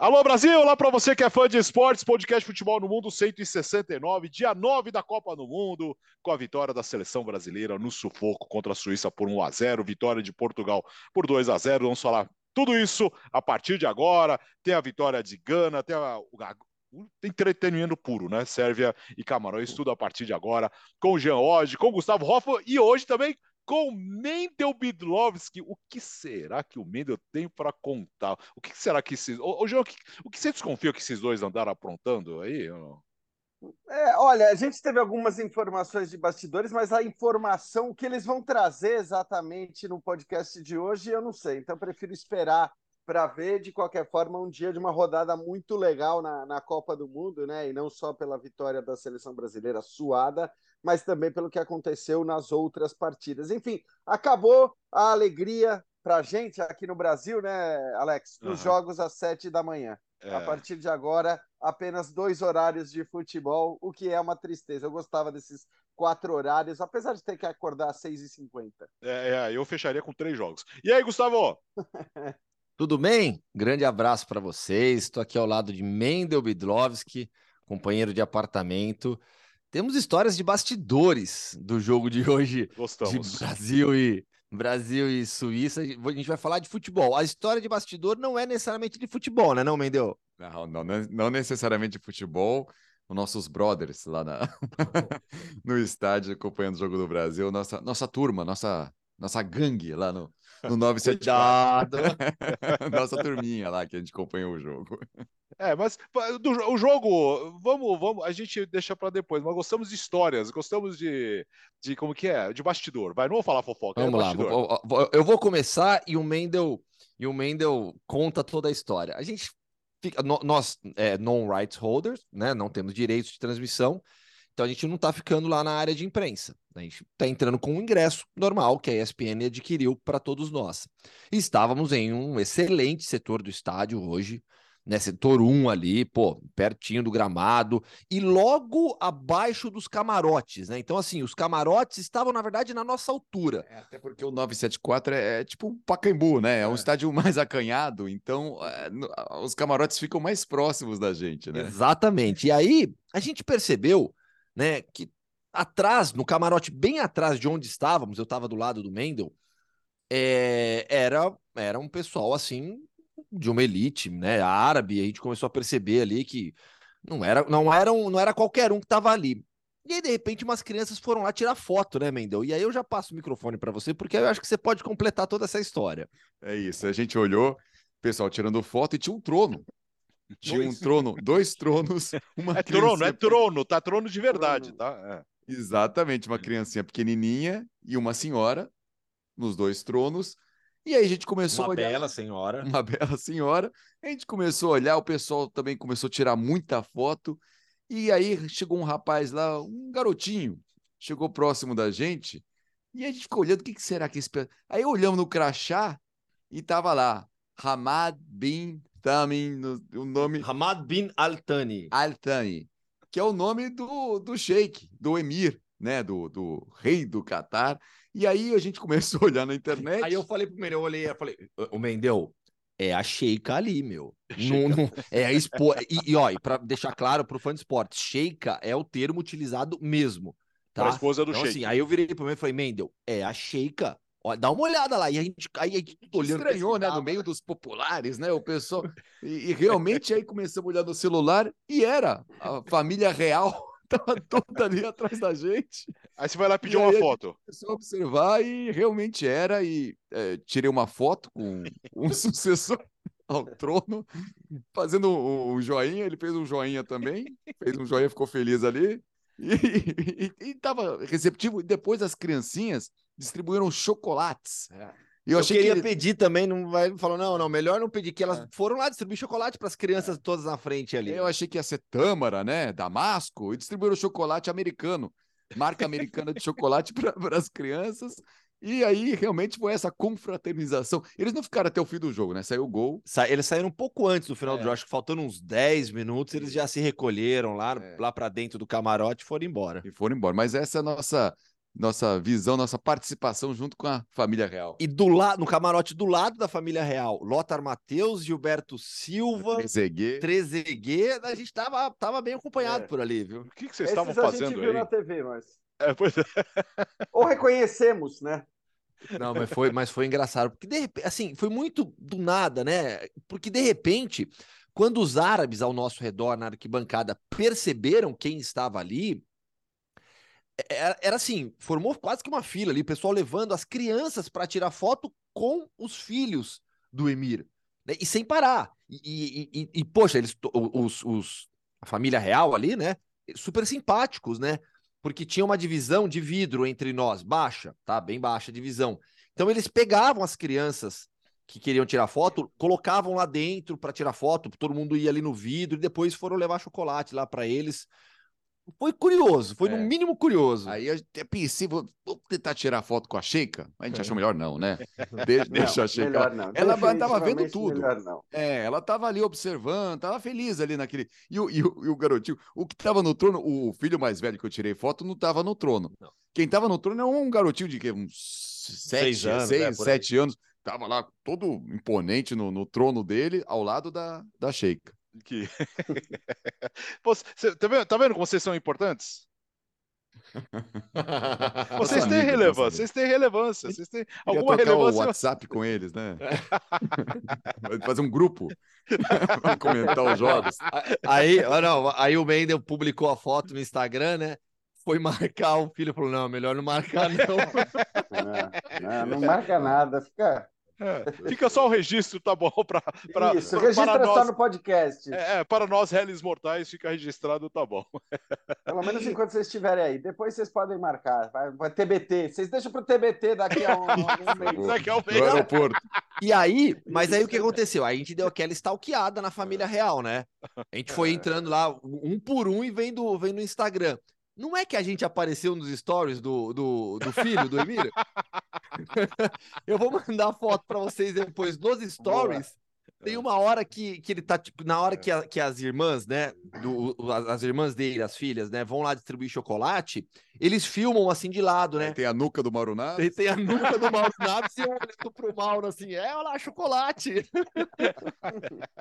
Alô Brasil, olá para você que é fã de esportes, podcast Futebol no Mundo 169, dia 9 da Copa do Mundo, com a vitória da seleção brasileira no sufoco contra a Suíça por 1 a 0, vitória de Portugal por 2 a 0. Vamos falar tudo isso a partir de agora. Tem a vitória de Gana, tem a, entretenimento puro, né? Sérvia e Camarões, tudo a partir de agora, com o Jean Oddi, com o Gustavo Hoffmann e hoje também com Mendel Bidlovski. O que será que o Mendel tem para contar? O que será que esses. Ô, João, o que, o que você desconfia que esses dois andaram aprontando aí? É, olha, a gente teve algumas informações de bastidores, mas a informação que eles vão trazer exatamente no podcast de hoje, eu não sei. Então, prefiro esperar para ver, de qualquer forma, um dia de uma rodada muito legal na, na Copa do Mundo, né? E não só pela vitória da seleção brasileira suada, mas também pelo que aconteceu nas outras partidas. Enfim, acabou a alegria para a gente aqui no Brasil, né, Alex? Nos uhum. jogos às sete da manhã. É. A partir de agora, apenas dois horários de futebol, o que é uma tristeza. Eu gostava desses quatro horários, apesar de ter que acordar às seis e cinquenta. É, é, eu fecharia com três jogos. E aí, Gustavo? Tudo bem? Grande abraço para vocês. Estou aqui ao lado de Mendel Bidlovski, companheiro de apartamento. Temos histórias de bastidores do jogo de hoje Gostamos. de Brasil e Brasil e Suíça. A gente vai falar de futebol. A história de bastidor não é necessariamente de futebol, né, não, Mendel? Não, não, não necessariamente de futebol. Os nossos brothers lá na... no estádio acompanhando o jogo do Brasil, nossa, nossa turma, nossa, nossa gangue lá no, no 974. Nossa turminha lá que a gente acompanhou o jogo. É, mas do, o jogo, vamos, vamos, a gente deixa para depois, mas gostamos de histórias, gostamos de, de como que é, de bastidor. Vai, não vou falar fofoca. É vamos é lá, vou, vou, eu vou começar e o Mendel e o Mendel conta toda a história. A gente fica, nós é, non-rights holders, né, não temos direitos de transmissão, então a gente não está ficando lá na área de imprensa. A gente está entrando com um ingresso normal que a ESPN adquiriu para todos nós. E estávamos em um excelente setor do estádio hoje, né? Setor 1 ali, pô, pertinho do gramado e logo abaixo dos camarotes, né? Então, assim, os camarotes estavam, na verdade, na nossa altura. É, até porque o 974 é, é tipo um Pacaembu, né? É um é. estádio mais acanhado, então é, os camarotes ficam mais próximos da gente, né? Exatamente. E aí a gente percebeu né? Que atrás, no camarote bem atrás de onde estávamos, eu estava do lado do Mendel, é, era, era um pessoal assim de uma elite, né? Árabe, a gente começou a perceber ali que não era, não era, um, não era qualquer um que estava ali. E aí, de repente, umas crianças foram lá tirar foto, né, Mendel? E aí eu já passo o microfone para você, porque eu acho que você pode completar toda essa história. É isso, a gente olhou, pessoal tirando foto e tinha um trono tinha um trono, dois tronos, uma É trono, é trono, tá? Trono de verdade, tá? É. Exatamente, uma criancinha pequenininha e uma senhora nos dois tronos. E aí a gente começou uma a olhar. Uma bela senhora. Uma bela senhora. A gente começou a olhar, o pessoal também começou a tirar muita foto. E aí chegou um rapaz lá, um garotinho, chegou próximo da gente. E a gente ficou olhando, o que, que será que esse. Aí olhamos no crachá e tava lá, Hamad bin também o nome. Hamad bin Al-Thani. Al-Thani, que é o nome do, do sheik, do emir, né? Do, do rei do Catar. E aí a gente começou a olhar na internet. Aí eu falei pro Mendel, eu olhei, eu falei, o Mendel, é a Sheika ali, meu. Não, não, é a expo... e, e, ó, para deixar claro pro fã de esporte, Sheika é o termo utilizado mesmo. Tá? Para a esposa do então, Sheik. Assim, aí eu virei pro Mendel e falei, Mendel, é a Sheika. Ó, dá uma olhada lá. E a gente, aí, aí olhando. Estranhou, né? No meio dos populares, né? O pessoal. E, e realmente aí começamos a olhar no celular e era a família real. Tava toda ali atrás da gente. Aí você vai lá pedir uma foto. Começou a observar e realmente era. E é, tirei uma foto com um sucessor ao trono, fazendo um, um, joinha. Ele fez um joinha também. Fez um joinha, ficou feliz ali. E, estava receptivo. E depois as criancinhas distribuíram chocolates. É. Eu, eu queria que... pedir também, não vai falou não, não, melhor não pedir que elas é. foram lá distribuir chocolate para as crianças é. todas na frente ali. Eu achei que ia ser Tâmara, né, Damasco, e distribuíram chocolate americano, marca americana de chocolate para as crianças. E aí realmente foi essa confraternização. Eles não ficaram até o fim do jogo, né? Saiu o gol. Sa eles saíram um pouco antes do final é. do jogo, acho que faltando uns 10 minutos, eles já se recolheram lá, é. lá para dentro do camarote e foram embora. E foram embora. Mas essa é a nossa nossa visão, nossa participação junto com a família real. E do lado, no camarote do lado da família real, Lothar Matheus, Gilberto Silva, Trezeguet. Trezeguet, a gente tava, tava bem acompanhado É. por ali, viu? O que, que vocês Esses estavam a gente fazendo viu aí? na TV, mas. É, pois é. Ou reconhecemos, né? Não, mas foi, mas foi engraçado, porque de repente, assim, foi muito do nada, né? Porque de repente, quando os árabes ao nosso redor na arquibancada perceberam quem estava ali, era, era assim, formou quase que uma fila ali, o pessoal levando as crianças para tirar foto com os filhos do Emir, né? E sem parar. E, e, e- e, poxa, eles, to- os, os, a família real ali, né? Super simpáticos, né? Porque tinha uma divisão de vidro entre nós, baixa, tá? Bem baixa divisão. Então eles pegavam as crianças que queriam tirar foto, colocavam lá dentro para tirar foto, todo mundo ia ali no vidro e depois foram levar chocolate lá para eles. Foi curioso, foi no É. mínimo curioso. Aí eu até pensei, vou, vou tentar tirar foto com a Sheikha. A gente É. achou melhor não, né? Deixa, deixa a Não, Sheikha. melhor não. Ela tava vendo tudo. Não. É, ela tava ali observando, tava feliz ali naquele. E o, e o, e o garotinho, o que tava no trono, o filho mais velho que eu tirei foto, não tava no trono. Não. Quem tava no trono é um garotinho de quê? uns sete, Seis anos, seis, é, sete anos. Tava lá todo imponente no, no trono dele, ao lado da, da Sheikha. Que... Pô, cê- tá, vendo, tá vendo como vocês são importantes? Vocês têm relevância, vocês têm relevância, vocês têm alguma trocar o relevância. WhatsApp com eles, né? Fazer um grupo pra comentar os jogos. Aí, não, aí o Mendel publicou a foto no Instagram, né? Foi marcar o filho, falou: não, melhor não marcar, não. Não, não, não marca nada, fica. É, fica só o registro, tá bom? Pra, pra, Isso, pra- registra para só nós, no podcast. é, é, para nós, réis mortais, fica registrado, tá bom. Pelo menos enquanto vocês estiverem aí. Depois vocês podem marcar. Vai, vai TBT. Vocês deixam pro TBT daqui a um, um mês. Daqui a um mês. aeroporto. E aí, mas aí o que aconteceu? Aí a gente deu aquela stalkeada na família real, né? A gente foi entrando lá um por um e vendo, vendo no Instagram. Não é que a gente apareceu nos stories do, do, do filho do Emílio? Eu vou mandar a foto para vocês depois nos stories. Tem uma hora que, que ele tá, tipo, na hora que, a- que as irmãs, né, do, as, as irmãs dele, as filhas, né, vão lá distribuir chocolate, eles filmam assim de lado, né? Tem a nuca do Maruná. Tem, tem a nuca do Mauro Naves e eu olhando pro Mauro assim, é, olha lá, chocolate.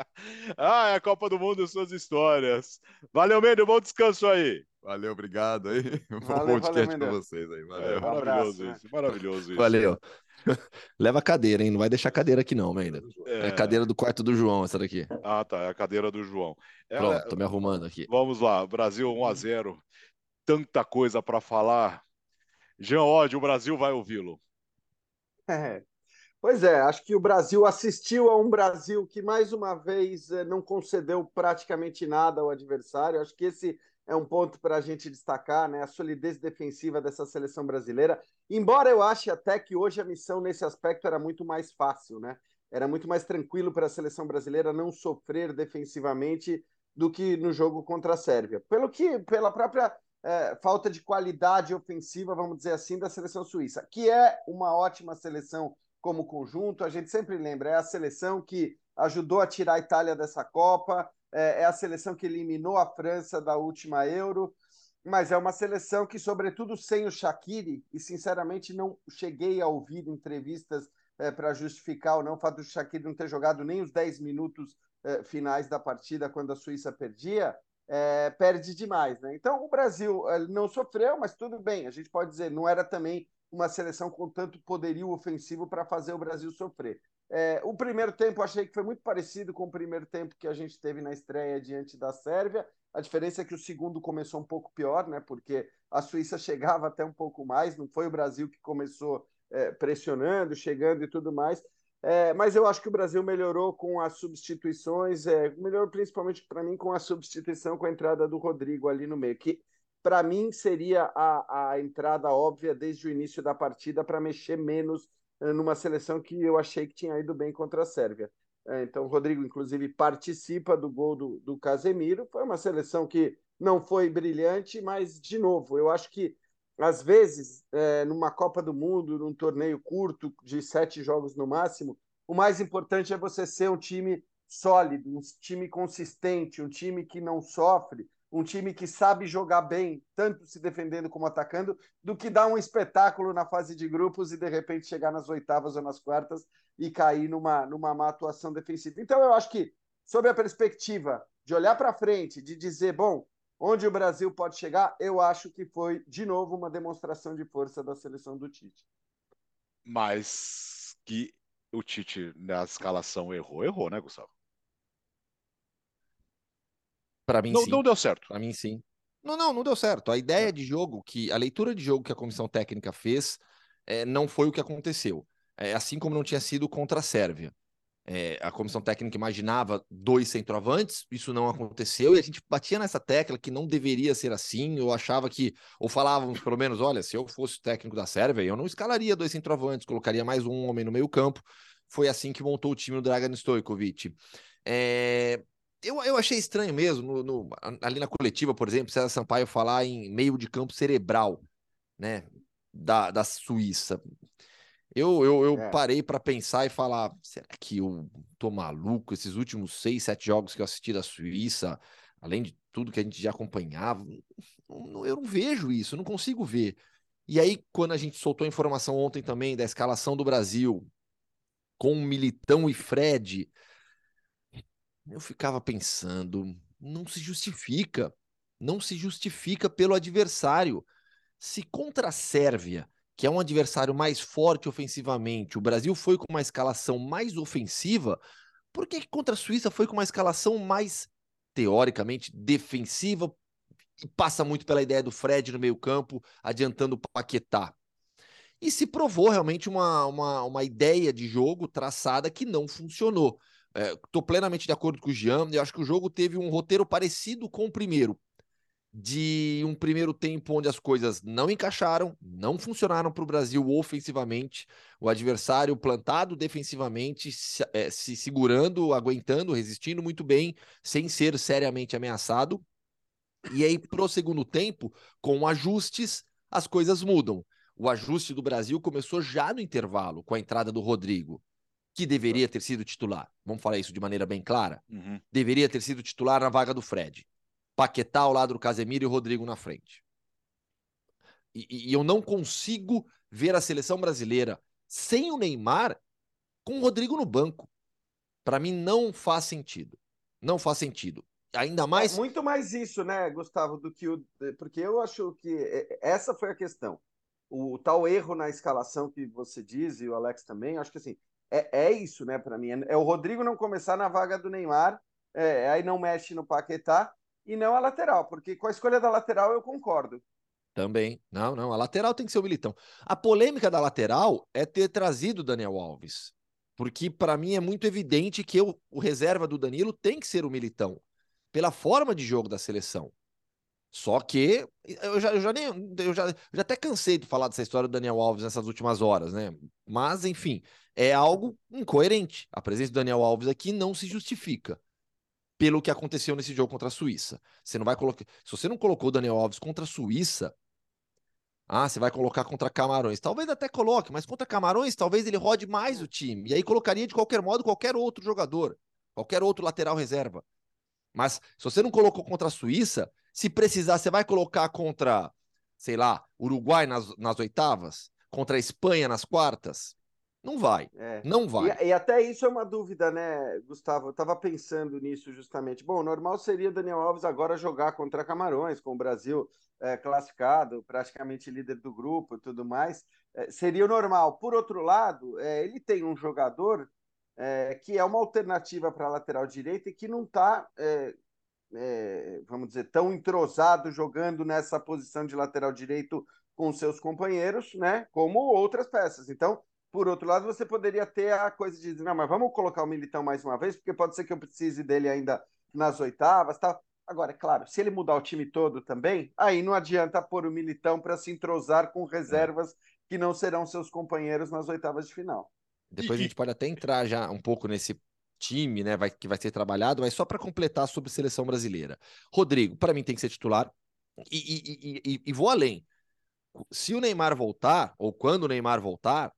Ah, é a Copa do Mundo e suas histórias. Valeu, Mendel, bom descanso aí. Valeu, obrigado aí. Bom Valeu, podcast Mendel. vocês aí. É, Valeu. Um abraço, maravilhoso né? isso, maravilhoso isso. Valeu. Leva a cadeira, hein? Não vai deixar a cadeira aqui não, ainda. É É. a cadeira do quarto do João, essa daqui. Ah, tá, é a cadeira do João. É, Pronto, tô me arrumando aqui. Vamos lá, Brasil 1 a 0. Tanta coisa para falar. Jean Oddi, o Brasil vai ouvi-lo. É. Pois é, acho que o Brasil assistiu a um Brasil que mais uma vez eh, não concedeu praticamente nada ao adversário. Acho que esse é um ponto para a gente destacar, né? A solidez defensiva dessa seleção brasileira. Embora eu ache até que hoje a missão nesse aspecto era muito mais fácil, né? Era muito mais tranquilo para a seleção brasileira não sofrer defensivamente do que no jogo contra a Sérvia. Pelo que, pela própria eh, falta de qualidade ofensiva, vamos dizer assim, da seleção suíça, que é uma ótima seleção como conjunto. A gente sempre lembra, é a seleção que ajudou a tirar a Itália dessa Copa, é, é a seleção que eliminou a França da última Euro, mas é uma seleção que, sobretudo sem o Shaqiri, e sinceramente não cheguei a ouvir entrevistas para justificar ou não o fato do Shaqiri não ter jogado nem os 10 minutos eh, finais da partida quando a Suíça perdia, é, perde demais. Né? Então o Brasil eh, não sofreu, mas tudo bem, a gente pode dizer, não era também uma seleção com tanto poderio ofensivo para fazer o Brasil sofrer. É, o primeiro tempo achei que foi muito parecido com o primeiro tempo que a gente teve na estreia diante da Sérvia. A diferença é que o segundo começou um pouco pior, né? Porque a Suíça chegava até um pouco mais, não foi o Brasil que começou é, pressionando, chegando e tudo mais. É, mas eu acho que o Brasil melhorou com as substituições, é, melhorou principalmente para mim com a substituição com a entrada do Rodrigo ali no meio, que para mim seria a, a entrada óbvia desde o início da partida para mexer menos numa seleção que eu achei que tinha ido bem contra a Sérvia. É, então, o Rodrigo, inclusive, participa do gol do, do Casemiro. Foi uma seleção que não foi brilhante, mas, de novo, eu acho que, às vezes, é, numa Copa do Mundo, num torneio curto, de sete jogos no máximo, o mais importante é você ser um time sólido, um time consistente, um time que não sofre, um time que sabe jogar bem, tanto se defendendo como atacando, do que dar um espetáculo na fase de grupos e de repente chegar nas oitavas ou nas quartas e cair numa, numa má atuação defensiva. Então, eu acho que, sob a perspectiva de olhar para frente, de dizer, bom, onde o Brasil pode chegar, eu acho que foi, de novo, uma demonstração de força da seleção do Tite. Mas que o Tite na escalação errou, errou, né, Gustavo? Para mim, não, sim. não deu certo. Para mim, sim. Não, não, não deu certo. A ideia de jogo, que a leitura de jogo que a comissão técnica fez, é, não foi o que aconteceu. É, assim como não tinha sido contra a Sérvia. É, a comissão técnica imaginava dois centroavantes, isso não aconteceu, e a gente batia nessa tecla que não deveria ser assim. Eu achava que, ou falávamos pelo menos, olha, se eu fosse técnico da Sérvia, eu não escalaria dois centroavantes, colocaria mais um homem no meio-campo. Foi assim que montou o time do Dragan Stojkovic. É, eu, eu achei estranho mesmo, no, no, ali na coletiva, por exemplo, César Sampaio falar em meio de campo cerebral, né, da, da Suíça. Eu, eu, eu é. parei para pensar e falar: será que eu tô maluco? Esses últimos seis, sete jogos que eu assisti da Suíça, além de tudo que a gente já acompanhava, eu não vejo isso, não consigo ver. E aí, quando a gente soltou a informação ontem também da escalação do Brasil com Militão e Fred, eu ficava pensando, não se justifica, não se justifica pelo adversário. Se contra a Sérvia, que é um adversário mais forte ofensivamente, o Brasil foi com uma escalação mais ofensiva, por que contra a Suíça foi com uma escalação mais teoricamente defensiva e passa muito pela ideia do Fred no meio-campo, adiantando o Paquetá? E se provou realmente uma, uma, uma ideia de jogo traçada que não funcionou. Estou é, plenamente de acordo com o Jean. Eu acho que o jogo teve um roteiro parecido com o primeiro. De um primeiro tempo onde as coisas não encaixaram, não funcionaram para o Brasil ofensivamente, o adversário plantado defensivamente, se, é, se segurando, aguentando, resistindo muito bem, sem ser seriamente ameaçado. E aí, pro segundo tempo, com ajustes, as coisas mudam. O ajuste do Brasil começou já no intervalo, com a entrada do Rodrigo que deveria ter sido titular. Vamos falar isso de maneira bem clara? Uhum. Deveria ter sido titular na vaga do Fred. Paquetá ao lado do Casemiro e o Rodrigo na frente. E, e, eu não consigo ver a seleção brasileira sem o Neymar com o Rodrigo no banco. Para mim não faz sentido. Não faz sentido. Ainda mais. É muito mais isso, né, Gustavo, do que o. Porque eu acho que é, essa foi a questão. O, o tal erro na escalação que você diz, e o Alex também, acho que assim, é, é isso, né, para mim. É o Rodrigo não começar na vaga do Neymar, é, aí não mexe no Paquetá e não a lateral, porque com a escolha da lateral eu concordo. Também. Não, não. A lateral tem que ser o Militão. A polêmica da lateral é ter trazido o Daniel Alves. Porque, para mim, é muito evidente que eu, o reserva do Danilo tem que ser o Militão. Pela forma de jogo da seleção. Só que eu já, eu já nem eu já, eu já até cansei de falar dessa história do Daniel Alves nessas últimas horas, né? Mas enfim, é algo incoerente. A presença do Daniel Alves aqui não se justifica pelo que aconteceu nesse jogo contra a Suíça. Você não vai colocar, se você não colocou o Daniel Alves contra a Suíça, ah, você vai colocar contra Camarões. Talvez até coloque, mas contra Camarões, talvez ele rode mais o time. E aí colocaria de qualquer modo qualquer outro jogador, qualquer outro lateral reserva. Mas se você não colocou contra a Suíça, se precisar, você vai colocar contra, sei lá, Uruguai nas, nas oitavas? Contra a Espanha nas quartas? Não vai. É. Não vai. E, e, até isso é uma dúvida, né, Gustavo? Eu estava pensando nisso justamente. Bom, normal seria Daniel Alves agora jogar contra Camarões, com o Brasil é, classificado, praticamente líder do grupo e tudo mais. É, seria o normal. Por outro lado, é, ele tem um jogador que é uma alternativa para a lateral direita e que não está é, é, vamos dizer, tão entrosado jogando nessa posição de lateral direito com seus companheiros, né? Como outras peças. Então, por outro lado, você poderia ter a coisa de dizer, não, mas vamos colocar o Militão mais uma vez, porque pode ser que eu precise dele ainda nas oitavas, tal. Agora, é claro, se ele mudar o time todo também, aí não adianta pôr o Militão para se entrosar com reservas é. que não serão seus companheiros nas oitavas de final. Depois a gente pode até entrar já um pouco nesse time, né, vai, que vai ser trabalhado, mas só para completar sobre seleção brasileira. Rodrigo, para mim tem que ser titular. E, e, e, e, vou além. Se o Neymar voltar, ou quando o Neymar voltar,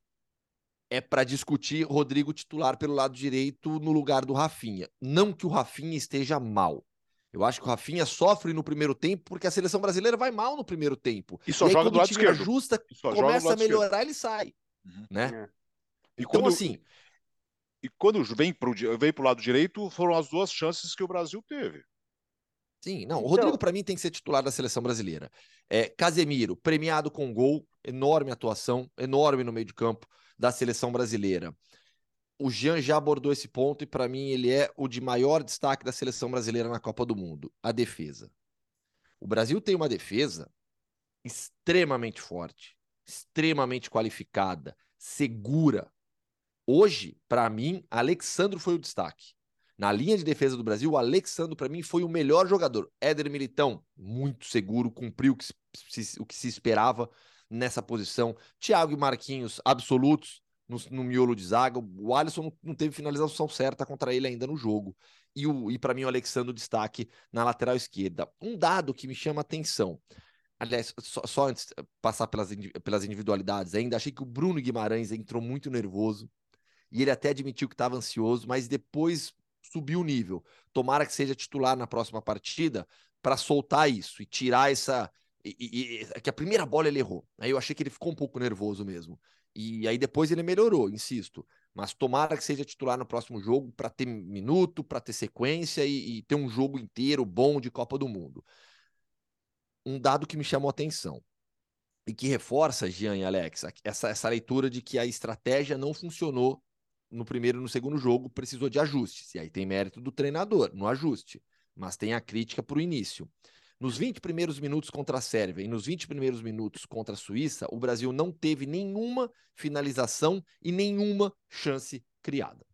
é para discutir Rodrigo titular pelo lado direito no lugar do Rafinha. Não que o Rafinha esteja mal. Eu acho que o Rafinha sofre no primeiro tempo porque a seleção brasileira vai mal no primeiro tempo. E só e aí, joga do lado esquerdo. ajusta, começa a melhorar, esquerdo. ele sai. Uhum. Né? É. E então, quando, assim. E quando vem para vem o lado direito, foram as duas chances que o Brasil teve. Sim, não. O Rodrigo, então... para mim, tem que ser titular da seleção brasileira. É, Casemiro, premiado com gol, enorme atuação, enorme no meio de campo da seleção brasileira. O Jean já abordou esse ponto e, para mim, ele é o de maior destaque da seleção brasileira na Copa do Mundo: a defesa. O Brasil tem uma defesa extremamente forte, extremamente qualificada, segura. Hoje, para mim, Alexandro foi o destaque. Na linha de defesa do Brasil, o Alexandre, para mim, foi o melhor jogador. Éder Militão, muito seguro, cumpriu o que se, o que se esperava nessa posição. Thiago e Marquinhos, absolutos no, no miolo de zaga. O Alisson não, não teve finalização certa contra ele ainda no jogo. E, o, e para mim, o Alexandre, destaque na lateral esquerda. Um dado que me chama atenção. Aliás, só, só antes de passar pelas, pelas individualidades ainda, achei que o Bruno Guimarães entrou muito nervoso. E ele até admitiu que estava ansioso, mas depois subir o nível. Tomara que seja titular na próxima partida para soltar isso e tirar essa. E, e, e, que a primeira bola ele errou. Aí eu achei que ele ficou um pouco nervoso mesmo. E aí depois ele melhorou, insisto. Mas tomara que seja titular no próximo jogo para ter minuto, para ter sequência e, e ter um jogo inteiro bom de Copa do Mundo. Um dado que me chamou a atenção e que reforça, Jean e Alex, essa, essa leitura de que a estratégia não funcionou no primeiro e no segundo jogo precisou de ajustes. E aí tem mérito do treinador no ajuste, mas tem a crítica para o início. Nos 20 primeiros minutos contra a Sérvia e nos 20 primeiros minutos contra a Suíça, o Brasil não teve nenhuma finalização e nenhuma chance criada.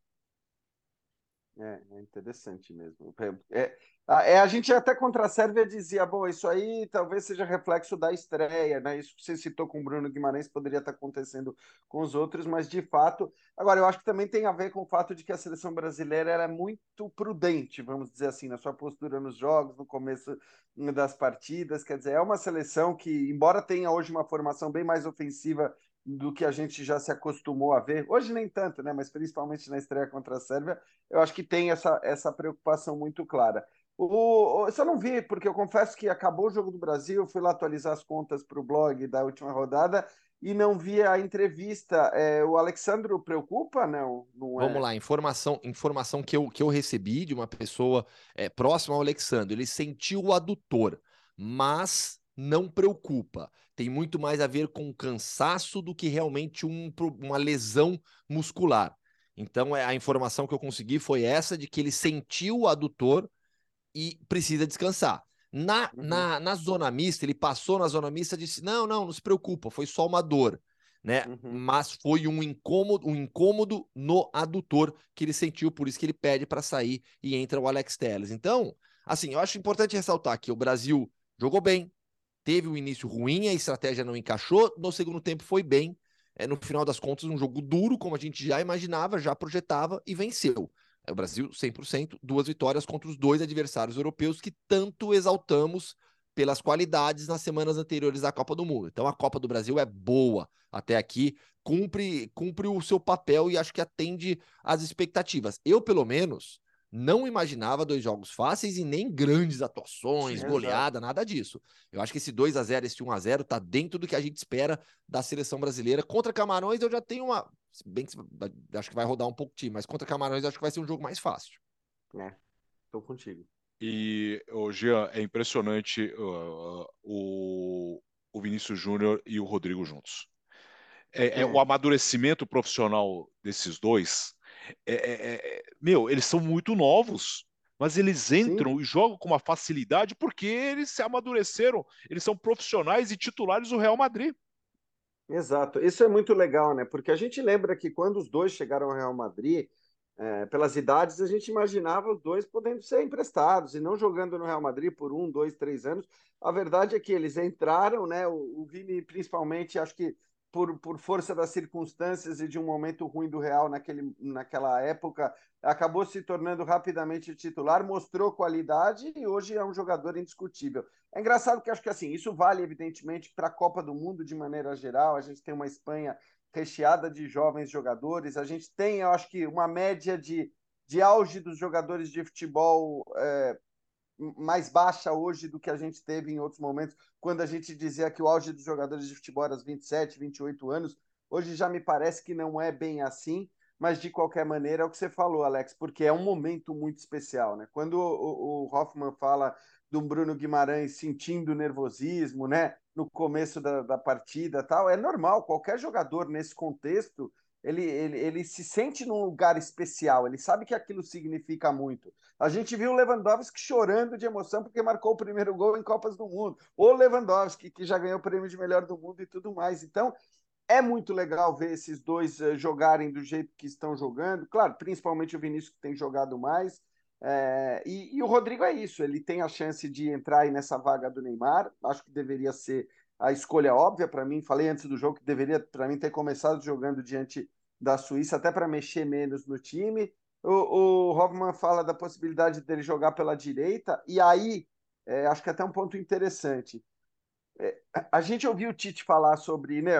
É, é interessante mesmo. É, é, a gente até contra a Sérvia dizia, bom, isso aí talvez seja reflexo da estreia, né? Isso que você citou com o Bruno Guimarães poderia estar acontecendo com os outros, mas de fato. Agora, eu acho que também tem a ver com o fato de que a seleção brasileira era muito prudente, vamos dizer assim, na sua postura nos jogos, no começo das partidas. Quer dizer, é uma seleção que, embora tenha hoje uma formação bem mais ofensiva do que a gente já se acostumou a ver. Hoje nem tanto, né? Mas principalmente na estreia contra a Sérvia, eu acho que tem essa, essa preocupação muito clara. O, o, eu só não vi, porque eu confesso que acabou o jogo do Brasil, fui lá atualizar as contas para o blog da última rodada e não vi a entrevista. É, o Alexandro preocupa? Não, não é... Vamos lá, informação, informação que, eu, que eu recebi de uma pessoa é, próxima ao Alexandro. Ele sentiu o adutor, mas não preocupa. Tem muito mais a ver com cansaço do que realmente um, uma lesão muscular. Então, é, a informação que eu consegui foi essa de que ele sentiu o adutor, e precisa descansar. Na, uhum. na, na zona mista, ele passou na zona mista e disse: não, não, não se preocupa, foi só uma dor. Né? Uhum. Mas foi um incômodo, um incômodo no adutor que ele sentiu, por isso que ele pede para sair e entra o Alex Telles. Então, assim, eu acho importante ressaltar que o Brasil jogou bem, teve um início ruim, a estratégia não encaixou, no segundo tempo foi bem. É, no final das contas, um jogo duro, como a gente já imaginava, já projetava e venceu. É o Brasil 100%, duas vitórias contra os dois adversários europeus que tanto exaltamos pelas qualidades nas semanas anteriores à Copa do Mundo. Então a Copa do Brasil é boa até aqui, cumpre, cumpre o seu papel e acho que atende às expectativas. Eu, pelo menos, não imaginava dois jogos fáceis e nem grandes atuações, Sim, goleada, nada disso. Eu acho que esse 2 a 0 esse 1 a 0 tá dentro do que a gente espera da seleção brasileira. Contra Camarões eu já tenho uma, bem que acho que vai rodar um pouco time, mas contra Camarões acho que vai ser um jogo mais fácil. É, tô contigo. E o Jean, é impressionante uh, o, o Vinícius Júnior e o Rodrigo juntos. É, é, é o amadurecimento profissional desses dois é, é, é, meu, eles são muito novos, mas eles entram Sim. e jogam com uma facilidade porque eles se amadureceram, eles são profissionais e titulares do Real Madrid. Exato, isso é muito legal, né? Porque a gente lembra que quando os dois chegaram ao Real Madrid, é, pelas idades, a gente imaginava os dois podendo ser emprestados e não jogando no Real Madrid por um, dois, três anos. A verdade é que eles entraram, né? O, o Vini, principalmente, acho que por, por força das circunstâncias e de um momento ruim do Real naquele, naquela época, acabou se tornando rapidamente titular, mostrou qualidade e hoje é um jogador indiscutível. É engraçado que acho que assim, isso vale evidentemente para a Copa do Mundo de maneira geral. A gente tem uma Espanha recheada de jovens jogadores, a gente tem, eu acho que, uma média de, de auge dos jogadores de futebol é, mais baixa hoje do que a gente teve em outros momentos, quando a gente dizia que o auge dos jogadores de futebol era aos 27, 28 anos. Hoje já me parece que não é bem assim, mas de qualquer maneira é o que você falou, Alex, porque é um momento muito especial, né? Quando o, o Hoffman fala do Bruno Guimarães sentindo nervosismo, né? No começo da, da partida tal, é normal, qualquer jogador nesse contexto ele, ele, ele se sente num lugar especial, ele sabe que aquilo significa muito. A gente viu o Lewandowski chorando de emoção porque marcou o primeiro gol em Copas do Mundo. O Lewandowski, que já ganhou o prêmio de melhor do mundo e tudo mais. Então, é muito legal ver esses dois uh, jogarem do jeito que estão jogando. Claro, principalmente o Vinícius, que tem jogado mais. É, e, e, o Rodrigo é isso, ele tem a chance de entrar aí nessa vaga do Neymar. Acho que deveria ser a escolha óbvia para mim. Falei antes do jogo que deveria, para mim, ter começado jogando diante da Suíça, até para mexer menos no time. O, o Hoffman fala da possibilidade dele jogar pela direita, e aí é, acho que é até um ponto interessante. É, a gente ouviu o Tite falar sobre, né,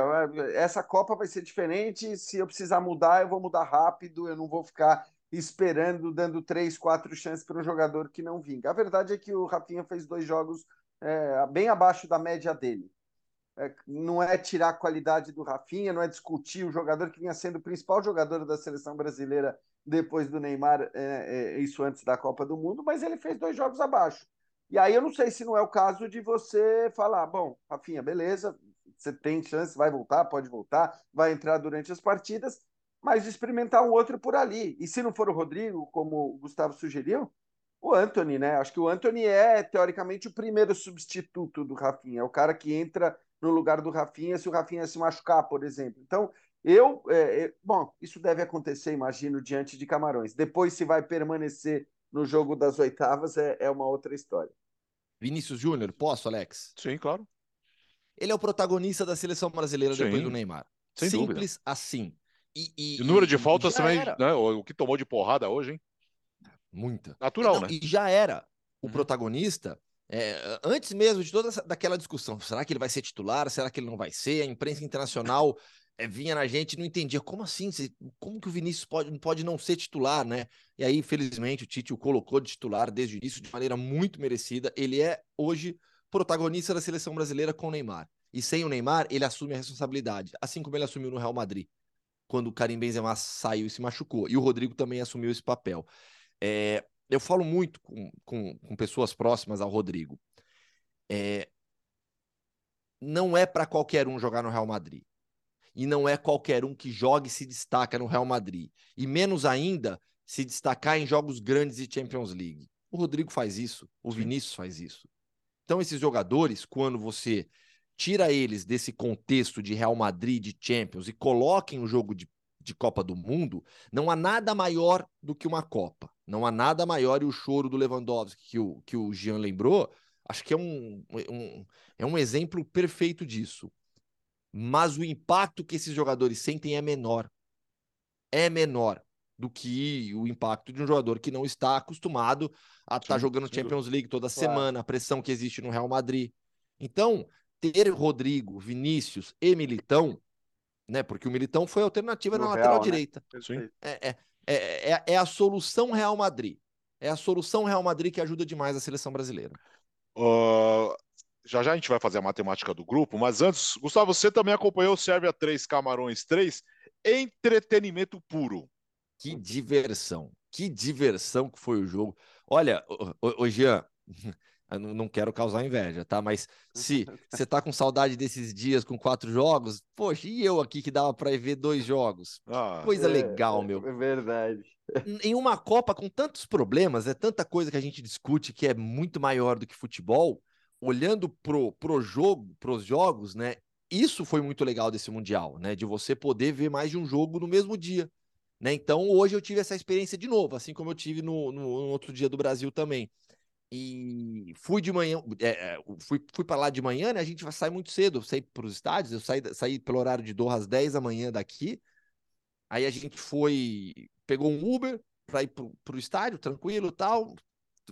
essa Copa vai ser diferente, se eu precisar mudar, eu vou mudar rápido, eu não vou ficar esperando, dando três, quatro chances para um jogador que não vinga. A verdade é que o Rafinha fez dois jogos é, bem abaixo da média dele é, não é tirar a qualidade do Rafinha, não é discutir o jogador que vinha sendo o principal jogador da seleção brasileira depois do Neymar, é, é, isso antes da Copa do Mundo, mas ele fez dois jogos abaixo. E aí eu não sei se não é o caso de você falar, bom, Rafinha, beleza, você tem chance, vai voltar, pode voltar, vai entrar durante as partidas, mas experimentar um outro por ali. E se não for o Rodrigo, como o Gustavo sugeriu, o Anthony, né? Acho que o Anthony é, teoricamente, o primeiro substituto do Rafinha. É o cara que entra no lugar do Rafinha se o Rafinha se machucar, por exemplo. Então, eu. É, é, bom, isso deve acontecer, imagino, diante de Camarões. Depois, se vai permanecer no jogo das oitavas, é, é uma outra história. Vinícius Júnior, posso, Alex? Sim, claro. Ele é o protagonista da seleção brasileira Sim, depois do Neymar. Sem Simples dúvida. assim. E, e, e o número de faltas também, né, o que tomou de porrada hoje, hein? Muita. Natural, Não, né? E já era o uhum. protagonista é, antes mesmo de toda essa, daquela discussão, será que ele vai ser titular? Será que ele não vai ser? A imprensa internacional é, vinha na gente não entendia como assim, como que o Vinícius pode, pode não ser titular, né? E aí, infelizmente, o Tite o colocou de titular desde o início de maneira muito merecida. Ele é hoje protagonista da seleção brasileira com o Neymar. E sem o Neymar, ele assume a responsabilidade, assim como ele assumiu no Real Madrid, quando o Karim Benzema saiu e se machucou. E o Rodrigo também assumiu esse papel. É, eu falo muito com, com, com pessoas próximas ao Rodrigo. É, não é para qualquer um jogar no Real Madrid. E não é qualquer um que jogue e se destaca no Real Madrid. E menos ainda se destacar em jogos grandes de Champions League. O Rodrigo faz isso, o Vinícius faz isso. Então, esses jogadores, quando você tira eles desse contexto de Real Madrid, de Champions, e coloca em um jogo de, de Copa do Mundo, não há nada maior do que uma Copa. Não há nada maior e o choro do Lewandowski que o, que o Jean lembrou, acho que é um, um, é um exemplo perfeito disso. Mas o impacto que esses jogadores sentem é menor. É menor do que o impacto de um jogador que não está acostumado a estar tá jogando Champions League toda claro. semana, a pressão que existe no Real Madrid. Então, ter Rodrigo, Vinícius e Militão, né? Porque o Militão foi alternativa no na lateral né? direita. É, é, é, é, é, a solução Real Madrid. É a solução Real Madrid que ajuda demais a seleção brasileira. Uh, já já a gente vai fazer a matemática do grupo, mas antes, Gustavo, você também acompanhou o Sérvia 3, Camarões 3, entretenimento puro. Que diversão, que diversão que foi o jogo. Olha, ô, Jean, eu não quero causar inveja, tá? Mas se você tá com saudade desses dias com quatro jogos, poxa, e eu aqui que dava para ver dois jogos? Ah, coisa é, legal, meu. É verdade. Em uma Copa com tantos problemas, é tanta coisa que a gente discute que é muito maior do que futebol, olhando pro, pro jogo, pros jogos, né? Isso foi muito legal desse Mundial, né? De você poder ver mais de um jogo no mesmo dia. Né? Então, hoje eu tive essa experiência de novo, assim como eu tive no, no, no outro dia do Brasil também. E fui de manhã, é, fui, fui para lá de manhã, né? A gente sair muito cedo, saí para os estádios, eu saí, saí pelo horário de Doha às 10 da manhã daqui. Aí a gente foi, pegou um Uber para ir pro, pro estádio, tranquilo tal.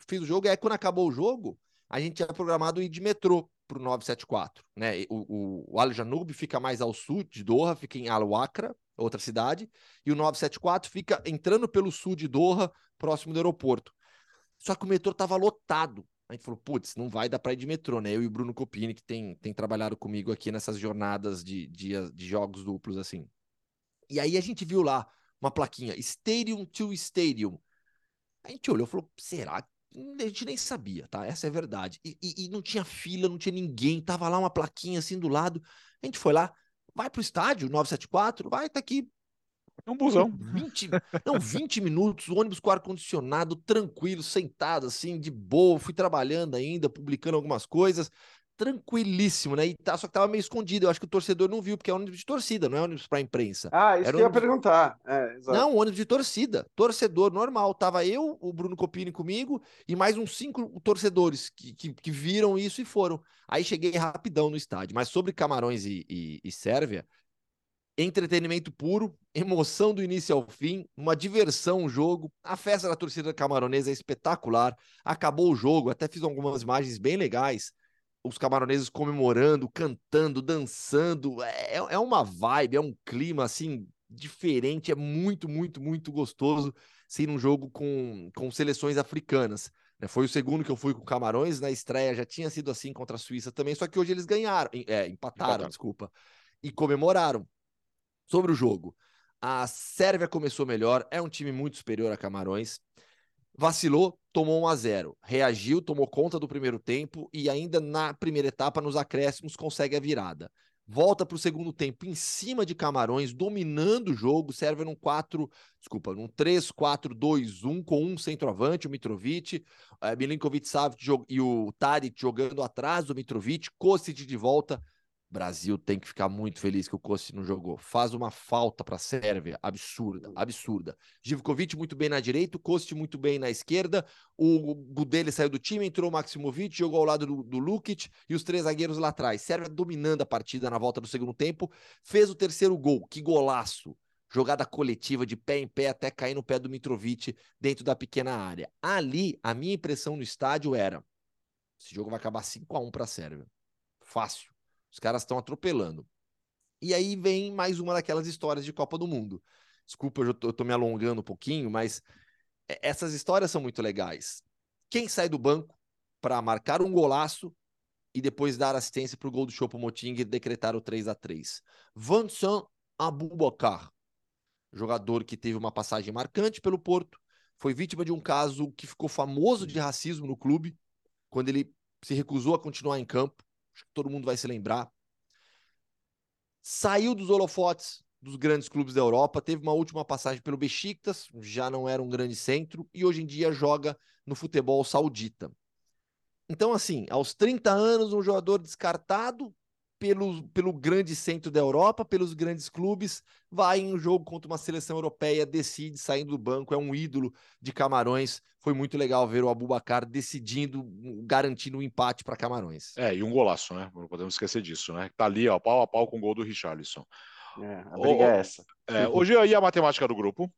Fiz o jogo, e aí quando acabou o jogo, a gente tinha programado ir de metrô pro 974, né? O, o, o Al Janub fica mais ao sul de Doha, fica em Al Wakra, outra cidade, e o 974 fica entrando pelo sul de Doha, próximo do aeroporto. Só que o metrô estava lotado. A gente falou, putz, não vai dar para ir de metrô, né? Eu e o Bruno Copini, que tem, tem trabalhado comigo aqui nessas jornadas de, de, de jogos duplos, assim. E aí a gente viu lá uma plaquinha, Stadium to Stadium. A gente olhou e falou, será? A gente nem sabia, tá? Essa é a verdade. E, e, e, não tinha fila, não tinha ninguém, tava lá uma plaquinha assim do lado. A gente foi lá, vai pro estádio 974, vai, tá aqui, é um busão. 20, não, 20 minutos, o ônibus com ar-condicionado, tranquilo, sentado assim, de boa. Fui trabalhando ainda, publicando algumas coisas tranquilíssimo, né? E tá, só que tava meio escondido. Eu acho que o torcedor não viu, porque é ônibus de torcida, não é ônibus para imprensa. Ah, isso Era que eu ia perguntar. É, não, ônibus de torcida. Torcedor normal. Tava eu, o Bruno Copini comigo e mais uns cinco torcedores que, que, que viram isso e foram. Aí cheguei rapidão no estádio. Mas sobre Camarões e, e, e Sérvia, entretenimento puro, emoção do início ao fim, uma diversão o jogo. A festa da torcida camaronesa é espetacular. Acabou o jogo, até fiz algumas imagens bem legais os camaroneses comemorando, cantando, dançando. É, é uma vibe, é um clima assim diferente, é muito, muito, muito gostoso ser um jogo com, com seleções africanas. Né? Foi o segundo que eu fui com Camarões, na estreia já tinha sido assim contra a Suíça também, só que hoje eles ganharam, é, empataram, empataram, desculpa, e comemoraram sobre o jogo. A Sérvia começou melhor, é um time muito superior a Camarões vacilou, tomou 1 a 0, reagiu, tomou conta do primeiro tempo e ainda na primeira etapa nos acréscimos consegue a virada. Volta para o segundo tempo em cima de Camarões, dominando o jogo, serve num 4, desculpa, num 3-4-2-1 com um centroavante, o Mitrovic, é, Milinkovic Savic e o Tadic jogando atrás do Mitrovic, Kostic de volta, Brasil tem que ficar muito feliz que o Kosti não jogou. Faz uma falta para a Sérvia absurda, absurda. Givkovic muito bem na direita, o Kosti muito bem na esquerda. O Gudele saiu do time, entrou o Maximovic, jogou ao lado do, do Lukic e os três zagueiros lá atrás. Sérvia dominando a partida na volta do segundo tempo, fez o terceiro gol. Que golaço! Jogada coletiva de pé em pé até cair no pé do Mitrovic dentro da pequena área. Ali, a minha impressão no estádio era: esse jogo vai acabar 5 a 1 para a Sérvia. Fácil os caras estão atropelando. E aí vem mais uma daquelas histórias de Copa do Mundo. Desculpa, eu tô me alongando um pouquinho, mas essas histórias são muito legais. Quem sai do banco para marcar um golaço e depois dar assistência para o gol do Choupo-Moting e decretar o 3 a 3 Vincent Abubakar, jogador que teve uma passagem marcante pelo Porto, foi vítima de um caso que ficou famoso de racismo no clube, quando ele se recusou a continuar em campo acho que todo mundo vai se lembrar. Saiu dos holofotes dos grandes clubes da Europa, teve uma última passagem pelo Besiktas, já não era um grande centro, e hoje em dia joga no futebol saudita. Então, assim, aos 30 anos, um jogador descartado, pelo, pelo grande centro da Europa, pelos grandes clubes, vai em um jogo contra uma seleção europeia, decide saindo do banco, é um ídolo de Camarões. Foi muito legal ver o Abubacar decidindo, garantindo o um empate para Camarões. É, e um golaço, né? Não podemos esquecer disso, né? Tá ali, ó, pau a pau com o gol do Richarlison. É, a briga o, é essa. É, hoje aí a matemática do grupo.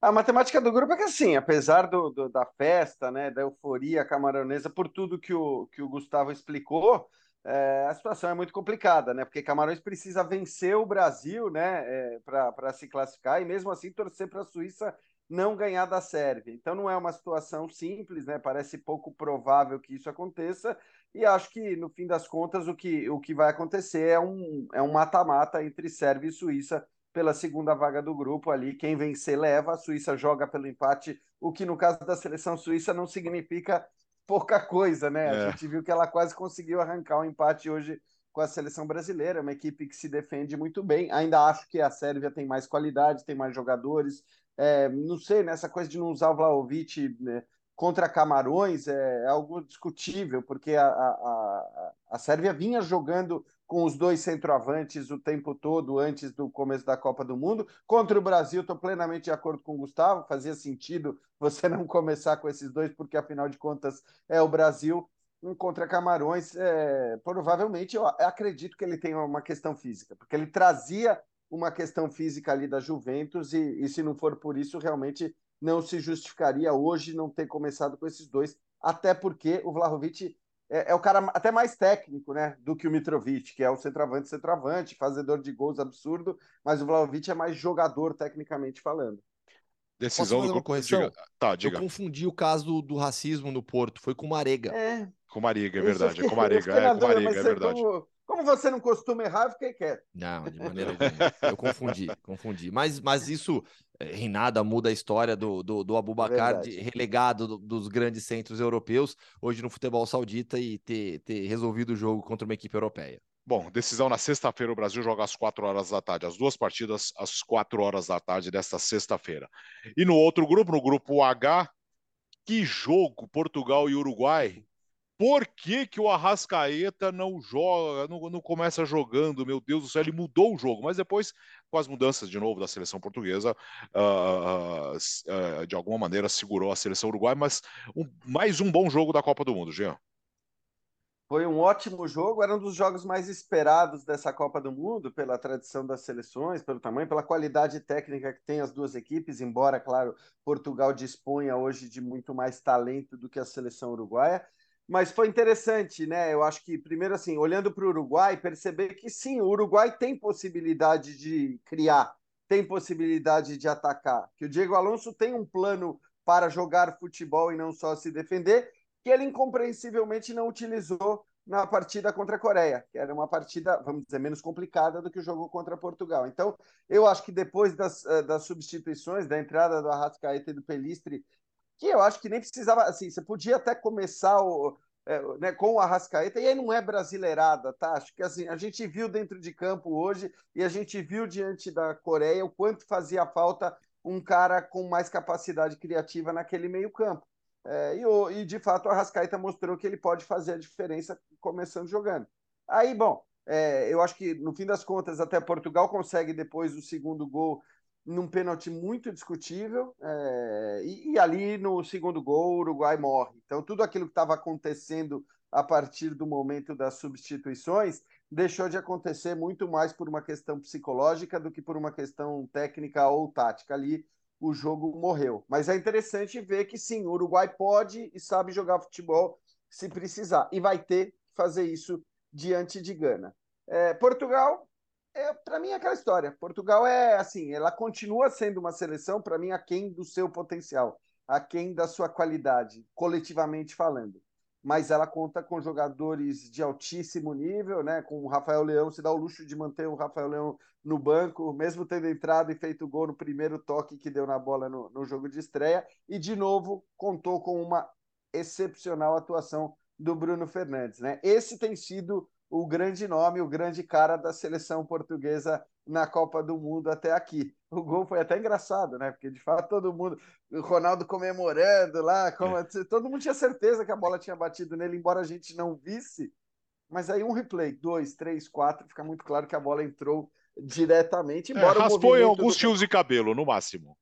A matemática do grupo é que, assim, apesar do, do, da festa, né, da euforia camaronesa, por tudo que o, que o Gustavo explicou, é, a situação é muito complicada, né? Porque Camarões precisa vencer o Brasil, né? É, para se classificar e mesmo assim torcer para a Suíça não ganhar da Sérvia. Então não é uma situação simples, né? Parece pouco provável que isso aconteça. E acho que, no fim das contas, o que, o que vai acontecer é um é um mata-mata entre Sérvia e Suíça pela segunda vaga do grupo ali. Quem vencer leva, a Suíça joga pelo empate, o que no caso da seleção suíça não significa pouca coisa, né? É. A gente viu que ela quase conseguiu arrancar um empate hoje com a seleção brasileira, uma equipe que se defende muito bem. Ainda acho que a Sérvia tem mais qualidade, tem mais jogadores. É, não sei, nessa né, coisa de não usar o Vlaovic né, contra Camarões é, é, algo discutível, porque a, a, a Sérvia vinha jogando com os dois centroavantes o tempo todo antes do começo da Copa do Mundo. Contra o Brasil, estou plenamente de acordo com o Gustavo, fazia sentido você não começar com esses dois, porque afinal de contas é o Brasil. Contra Camarões, é, provavelmente eu acredito que ele tem uma questão física, porque ele trazia uma questão física ali da Juventus, e, e se não for por isso, realmente não se justificaria hoje não ter começado com esses dois, até porque o Vlahovic é, é, o cara até mais técnico, né, do que o Mitrovic, que é o centroavante, centroavante, fazedor de gols absurdo, mas o Vlaovic é mais jogador tecnicamente falando. Decisão do. Correção? Diga. Tá, diga. Eu confundi o caso do, do, racismo no Porto, foi com o Marega. É. Com o Mariga, é verdade. É com o Mariga, é com o Mariga, é verdade. Como, como, você não costuma errar, eu fiquei quieto. Não, de maneira alguma. Eu confundi, confundi. Mas, mas isso eh, em nada muda a história do, do, do Abubacar, de, relegado do, dos grandes centros europeus, hoje no futebol saudita e ter, ter resolvido o jogo contra uma equipe europeia. Bom, decisão na sexta-feira, o Brasil joga às quatro horas da tarde, as duas partidas às quatro horas da tarde desta sexta-feira. E no outro grupo, no grupo H, que jogo Portugal e Uruguai. Por que, que o Arrascaeta não joga, não, não, começa jogando? Meu Deus do céu, ele mudou o jogo, mas depois, com as mudanças de novo da seleção portuguesa, uh, uh, de alguma maneira segurou a seleção uruguai, mas um, mais um bom jogo da Copa do Mundo, Jean. Foi um ótimo jogo, era um dos jogos mais esperados dessa Copa do Mundo, pela tradição das seleções, pelo tamanho, pela qualidade técnica que tem as duas equipes, embora, claro, Portugal disponha hoje de muito mais talento do que a seleção uruguaia. Mas foi interessante, né? Eu acho que, primeiro, assim, olhando para o Uruguai, perceber que sim, o Uruguai tem possibilidade de criar, tem possibilidade de atacar, que o Diego Alonso tem um plano para jogar futebol e não só se defender, que ele incompreensivelmente não utilizou na partida contra a Coreia, que era uma partida, vamos dizer, menos complicada do que o jogo contra Portugal. Então, eu acho que depois das, eh, das substituições, da entrada do Arrascaeta e do Pelistri, que eu acho que nem precisava, assim, você podia até começar o, é, né, com o Arrascaeta, e aí não é brasileirada, tá? Acho que assim, a gente viu dentro de campo hoje e a gente viu diante da Coreia o quanto fazia falta um cara com mais capacidade criativa naquele meio campo. É, e, e, de fato o Arrascaeta mostrou que ele pode fazer a diferença começando jogando. Aí, bom, é, eu acho que no fim das contas até Portugal consegue depois o segundo gol num pênalti muito discutível é, e, e, ali no segundo gol o Uruguai morre. Então tudo aquilo que estava acontecendo a partir do momento das substituições deixou de acontecer muito mais por uma questão psicológica do que por uma questão técnica ou tática. Ali o jogo morreu. Mas é interessante ver que sim, o Uruguai pode e sabe jogar futebol se precisar. E vai ter que fazer isso diante de Gana. É, Portugal, é, para mim, é aquela história. Portugal é assim, ela continua sendo uma seleção, para mim, aquém do seu potencial, aquém da sua qualidade, coletivamente falando mas ela conta com jogadores de altíssimo nível, né? Com o Rafael Leão, se dá o luxo de manter o Rafael Leão no banco, mesmo tendo entrado e feito gol no primeiro toque que deu na bola no, no jogo de estreia, e de novo contou com uma excepcional atuação do Bruno Fernandes, né? Esse tem sido o grande nome, o grande cara da seleção portuguesa na Copa do Mundo até aqui. O gol foi até engraçado, né? Porque de fato todo mundo, o Ronaldo comemorando lá, como, é. todo mundo tinha certeza que a bola tinha batido nele, embora a gente não visse. Mas aí um replay, dois, três, quatro, fica muito claro que a bola entrou diretamente. É, embora é, raspou em alguns do... fios de cabelo, no máximo.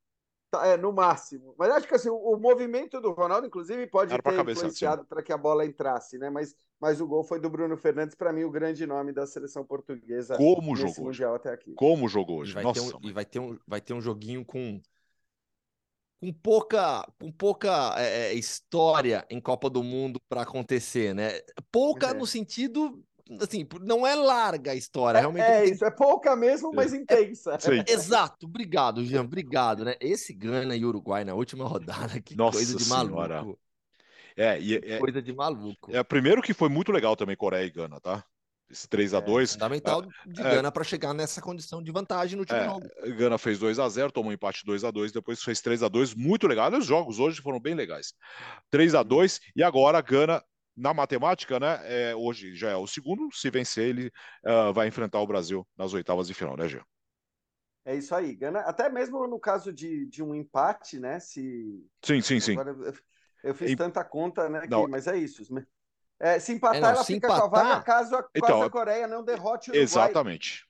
Tá, é, no máximo. Mas acho que assim, o, o movimento do Ronaldo, inclusive, pode Era ter influenciado para que a bola entrasse, né? Mas, mas o gol foi do Bruno Fernandes, para mim, o grande nome da seleção portuguesa. Como jogou mundial até aqui. Como jogou hoje. E vai, Nossa, ter, um, e vai, ter, um, vai ter um joguinho com com pouca, com pouca é, é história em Copa do Mundo para acontecer, né? Pouca é. no sentido assim, não é larga a história, realmente. É, é isso, é pouca mesmo, mas é, intensa. É, exato, obrigado, Jean, obrigado, né? Esse Gana e Uruguai na última rodada, que Nossa coisa de senhora. maluco. É, e, é, coisa de maluco. É, primeiro que foi muito legal também Coreia e Gana, tá? Esse 3 a 2 é, fundamental é, de Gana é, para chegar nessa condição de vantagem no time é, jogo. Gana fez 2 a 0 tomou um empate 2 a 2 depois fez 3 a 2 muito legal. Os jogos hoje foram bem legais. 3 a 2 e agora Gana na matemática, né? É, hoje já é o segundo. Se vencer, ele uh, vai enfrentar o Brasil nas oitavas de final, né, Gê? É isso aí. Gana, até mesmo no caso de, de um empate, né? Se... Sim, sim, sim. Agora, eu fiz e... tanta conta, né? Que... Mas é isso. É, se empatar, é, não, ela se fica empatar... com a vaga caso a, então, a Coreia não derrote o Uruguai. Exatamente.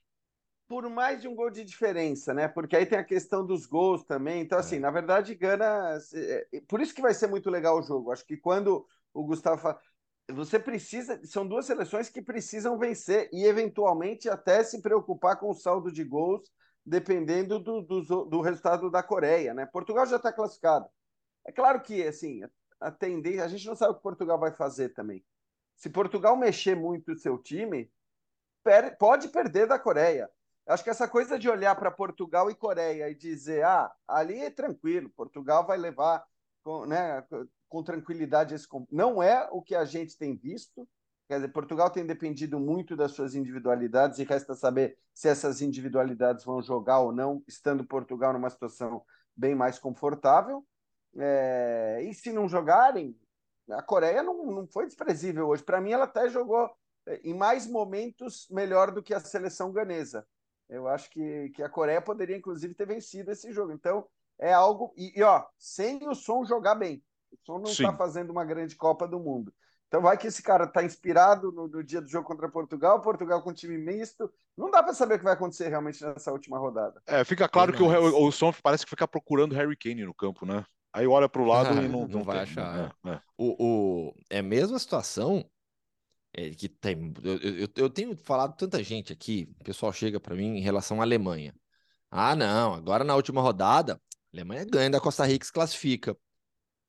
Por mais de um gol de diferença, né? Porque aí tem a questão dos gols também. Então, assim, é. na verdade, Gana. É, por isso que vai ser muito legal o jogo. Acho que quando o Gustavo fala você precisa. São duas seleções que precisam vencer e, eventualmente, até se preocupar com o saldo de gols, dependendo do, do, do resultado da Coreia. Né? Portugal já está classificado. É claro que, assim, a tendência. A gente não sabe o que Portugal vai fazer também. Se Portugal mexer muito o seu time, per, pode perder da Coreia. Acho que essa coisa de olhar para Portugal e Coreia e dizer, ah, ali é tranquilo, Portugal vai levar né, com tranquilidade esse. Não é o que a gente tem visto. Quer dizer, Portugal tem dependido muito das suas individualidades e resta saber se essas individualidades vão jogar ou não, estando Portugal numa situação bem mais confortável. É... E se não jogarem, a Coreia não, não foi desprezível hoje. Para mim, ela até jogou é, em mais momentos melhor do que a seleção ganesa. Eu acho que, que a Coreia poderia, inclusive, ter vencido esse jogo. Então, é algo. E, e ó, sem o som jogar bem. O som não está fazendo uma grande Copa do Mundo. Então vai que esse cara está inspirado no, no, dia do jogo contra Portugal, Portugal com time misto. Não dá para saber o que vai acontecer realmente nessa última rodada. É, fica claro que o, o, o som parece que fica procurando Harry Kane no campo, né? Aí olha para o lado e não, não, não vai tem, achar. É, é. O, o, é a mesma situação é, que tem. Eu, eu, eu, tenho falado tanta gente aqui, o pessoal chega para mim em relação à Alemanha. Ah, não, agora na última rodada, a Alemanha ganha da Costa Rica se classifica.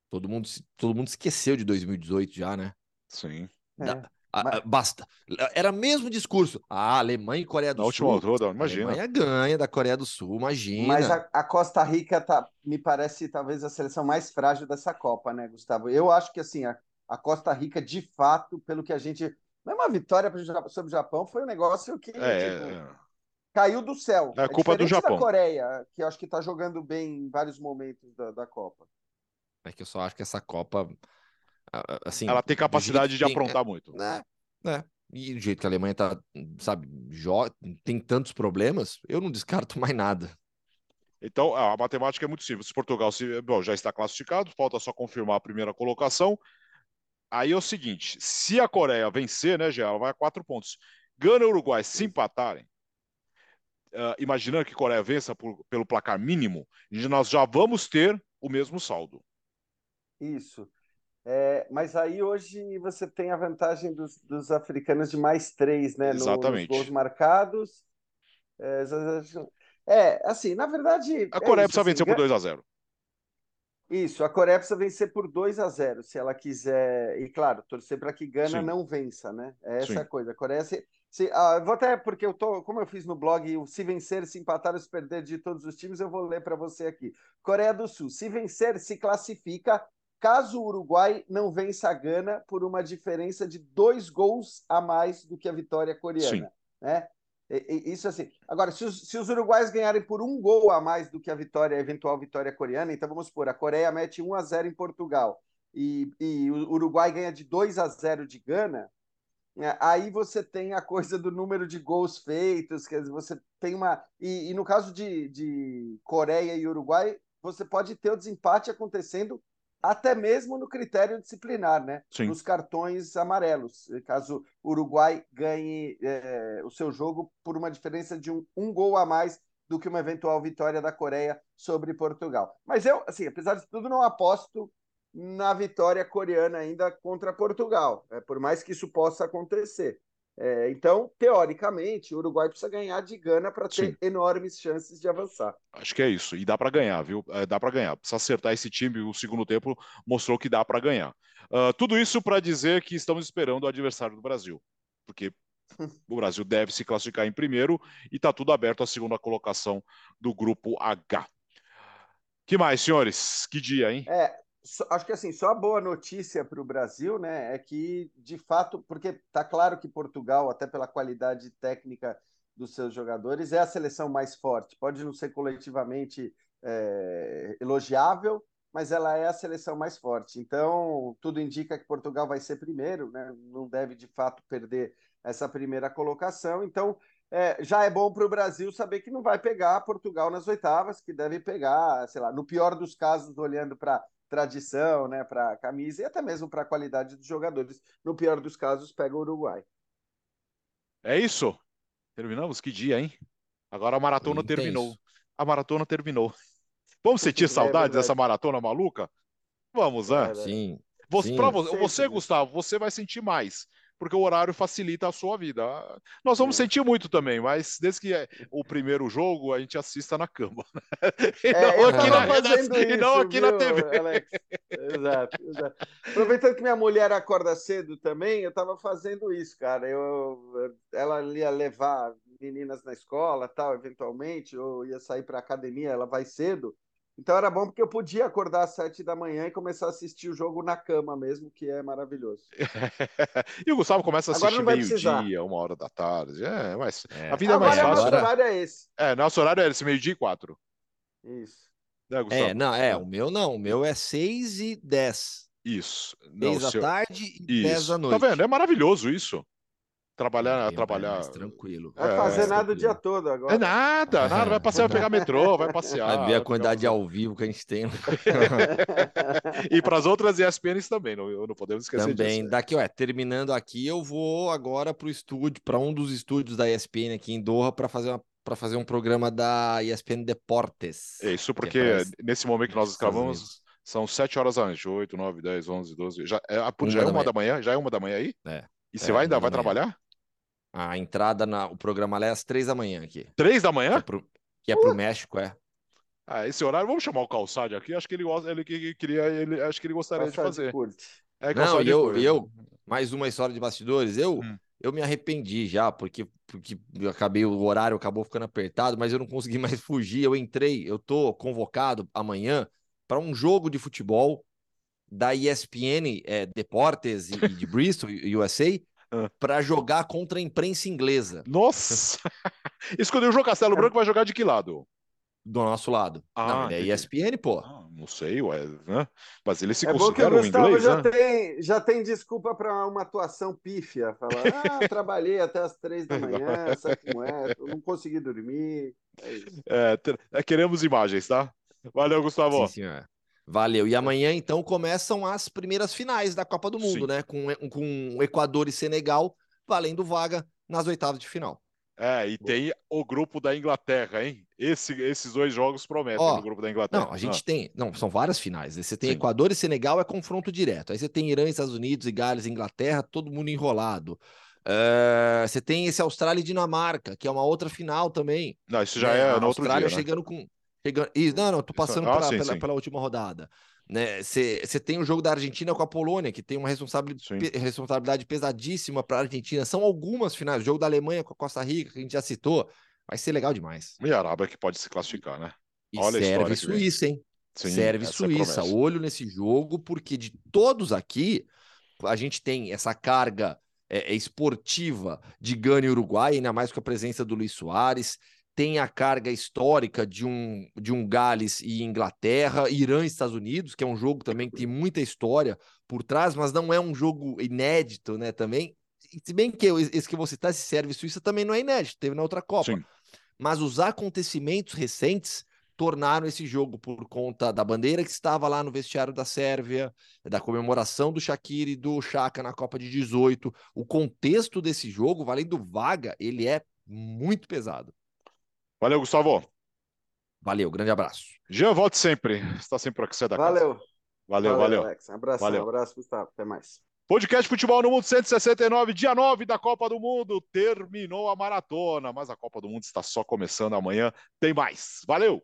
Todo mundo, todo mundo esqueceu de 2018 já, né? Sim. Da, é, a, mas... Basta. Era mesmo discurso. Ah, Alemanha e Coreia do Na Sul. Na última altura, imagina. A Alemanha ganha da Coreia do Sul, imagina. Mas a, a, Costa Rica tá, me parece talvez a seleção mais frágil dessa Copa, né, Gustavo? Eu acho que assim, a, a Costa Rica, de fato, pelo que a gente. Não é uma vitória sobre o Japão, foi um negócio que. É, tipo, é... Caiu do céu. É, é culpa do Japão. da Coreia, que eu acho que está jogando bem em vários momentos da, da Copa. É que eu só acho que essa Copa. Assim, ela tem capacidade de tem, aprontar muito. Né? né? E do jeito que a Alemanha tá, sabe, tem tantos problemas, eu não descarto mais nada. Então, a matemática é muito simples. Portugal se, bom, já está classificado, falta só confirmar a primeira colocação. Aí é o seguinte: se a Coreia vencer, né, já ela vai a quatro pontos. Gana e Uruguai se empatarem, uh, imaginando que a Coreia vença por, pelo placar mínimo, nós já vamos ter o mesmo saldo. Isso. É, mas aí hoje você tem a vantagem dos, dos africanos de mais três, né? Exatamente. nos gols marcados. É, é, assim, na verdade. A é Coreia é precisa assim, vencer por 2 a 0 Isso, a Coreia precisa vencer por 2 a 0 se ela quiser. E claro, torcer para que Gana Sim. não vença, né? É essa Sim. coisa. A Coreia. Se, se, ah, vou até, porque eu tô, como eu fiz no blog, se vencer, se empatar ou se perder de todos os times, eu vou ler para você aqui. Coreia do Sul, se vencer, se classifica caso o Uruguai não vença a Gana por uma diferença de dois gols a mais do que a vitória coreana. Sim. Né? Isso assim. Agora, se os, se os uruguais ganharem por um gol a mais do que a vitória, a eventual vitória coreana, então vamos supor, a Coreia mete 1 a 0 em Portugal e, e o Uruguai ganha de 2 a 0 de Gana, né? aí você tem a coisa do número de gols feitos, quer dizer, você tem uma. E, e no caso de, de Coreia e Uruguai, você pode ter o desempate acontecendo até mesmo no critério disciplinar, né? Sim. Nos cartões amarelos, caso o Uruguai ganhe é, o seu jogo por uma diferença de um, um gol a mais do que uma eventual vitória da Coreia sobre Portugal. Mas eu, assim, apesar de tudo, não aposto na vitória coreana ainda contra Portugal, é, por mais que isso possa acontecer. É, então, teoricamente, o Uruguai precisa ganhar de Gana para ter Sim. enormes chances de avançar. Acho que é isso. E dá para ganhar, viu? É, dá para ganhar. Precisa acertar esse time. O segundo tempo mostrou que dá para ganhar. Uh, tudo isso para dizer que estamos esperando o adversário do Brasil. Porque o Brasil deve se classificar em primeiro e está tudo aberto à segunda colocação do grupo H. Que mais, senhores? Que dia, hein? É, acho que assim, só a boa notícia para o Brasil, né, é que de fato, porque está claro que Portugal, até pela qualidade técnica dos seus jogadores, é a seleção mais forte. Pode não ser coletivamente é, elogiável, mas ela é a seleção mais forte. Então, tudo indica que Portugal vai ser primeiro, né? não deve de fato perder essa primeira colocação. Então, é, já é bom para o Brasil saber que não vai pegar Portugal nas oitavas, que deve pegar, sei lá, no pior dos casos, olhando para tradição, né, para camisa e até mesmo para a qualidade dos jogadores. No pior dos casos, pega o Uruguai. É isso. Terminamos? Que dia, hein? Agora a maratona terminou. A maratona terminou. Vamos sentir saudades é dessa maratona maluca? Vamos, né? Sim. Você, sim, você, você, Gustavo, você vai sentir mais porque o horário facilita a sua vida. Nós vamos é. sentir muito também, mas desde que é o primeiro jogo, a gente assista na cama. Né? E, é, não aqui na, isso, e não aqui viu, na TV. Alex? Exato, exato. Aproveitando que minha mulher acorda cedo também, eu estava fazendo isso, cara. Eu, ela ia levar meninas na escola, tal, eventualmente, ou ia sair para academia, ela vai cedo. Então era bom porque eu podia acordar às sete da manhã e começar a assistir o jogo na cama mesmo, que é maravilhoso. e o Gustavo começa a assistir meio-dia, uma hora da tarde. É, mas é. a vida Agora, é mais fácil. Nosso horário é esse. É, nosso horário é esse, meio-dia e quatro. Isso. Né, é, não, é, o meu não, o meu é seis e dez. Isso. Seis da tarde e dez da noite. Tá vendo? É maravilhoso isso. Trabalhar, é, trabalhar. Mais tranquilo. Vai fazer é, nada o dia todo agora. É nada, nada. Vai passear, vai pegar metrô, vai passear. Vai ver a quantidade de ao vivo que a gente tem. e para as outras ESPNs também, não, não podemos esquecer também. disso. Daqui, ó, terminando aqui, eu vou agora para o estúdio, para um dos estúdios da ESPN aqui em Doha, para fazer uma para fazer um programa da ESPN Deportes. É isso, porque é nesse momento que nós gravamos, são 7 horas da noite, 8, 9, 10, 11, 12. Já é, já é uma da manhã? Já é uma da manhã aí? É. E você é, vai ainda vai trabalhar? A entrada, na, o programa lá é às três da manhã aqui. Três da manhã? Que é pro, que é pro uh! México, é. Ah, esse horário, vamos chamar o Calçade aqui. Acho que ele gosta, ele queria, ele, acho que ele gostaria de fazer. Curte. É, Não, e eu, eu, mais uma história de bastidores. Eu, hum. eu me arrependi já, porque, porque eu acabei, o horário acabou ficando apertado, mas eu não consegui mais fugir. Eu entrei, eu tô convocado amanhã para um jogo de futebol da ESPN é, Deportes e, de Bristol, USA, ah. para jogar contra a imprensa inglesa. Nossa! Escolheu o João Castelo Branco vai jogar de que lado? Do nosso lado. Ah, não, ele é ESPN, pô. Ah, não sei, ué, né? Mas ele se é considera bom que o inglês, já, né? tem, já tem desculpa para uma atuação pífia. Falar, ah, trabalhei até as três da manhã, sabe como é? não consegui dormir. É, é, é, queremos imagens, tá? Valeu, Gustavo. Sim, senhor. Valeu. E amanhã, então, começam as primeiras finais da Copa do Mundo, Sim. né? Com, com Equador e Senegal valendo vaga nas oitavas de final. É, e tem o grupo da Inglaterra, hein? Esse, esses dois jogos prometem Ó, no grupo da Inglaterra. Não, a gente ah. tem. Não, são várias finais. Você tem Sim. Equador e Senegal, é confronto direto. Aí você tem Irã, Estados Unidos e Gales Inglaterra, todo mundo enrolado. Uh, você tem esse Austrália e Dinamarca, que é uma outra final também. Não, isso já né? é a Austrália dia. Né? chegando com Chegando... Isso, não, não, tô passando ah, pela, sim, pela, sim. pela, última rodada. Você né? tem o jogo da Argentina com a Polônia, que tem uma responsabilidade, responsabilidade pesadíssima para a Argentina. São algumas finais. O jogo da Alemanha com a Costa Rica, que a gente já citou. Vai ser legal demais. E a Arábia que pode se classificar, né? E Olha serve Suíça, hein? Sim, serve é Suíça. É Olho nesse jogo, porque de todos aqui, a gente tem essa carga é, esportiva de Gana Uruguai, ainda mais com a presença do Luiz Soares tem a carga histórica de um, de um Gales e Inglaterra, Irã e Estados Unidos, que é um jogo também que tem muita história por trás, mas não é um jogo inédito, né, também. Se bem que esse que você está, esse serve Suíça, também não é inédito, teve na outra Copa. Sim. Mas os acontecimentos recentes tornaram esse jogo por conta da bandeira que estava lá no vestiário da Sérvia, da comemoração do Shaqiri e do Chaka na Copa de 18. O contexto desse jogo, valendo vaga, ele é muito pesado. Valeu, Gustavo. Valeu, grande abraço. Jean, volte sempre. Está sempre aqui, você é da valeu. casa. Valeu, valeu. Valeu, Alex. Um abraço, valeu. um abraço, Gustavo. Até mais. Podcast Futebol no Mundo 169, dia 9 da Copa do Mundo. Terminou a maratona, mas a Copa do Mundo está só começando amanhã. Tem mais. Valeu!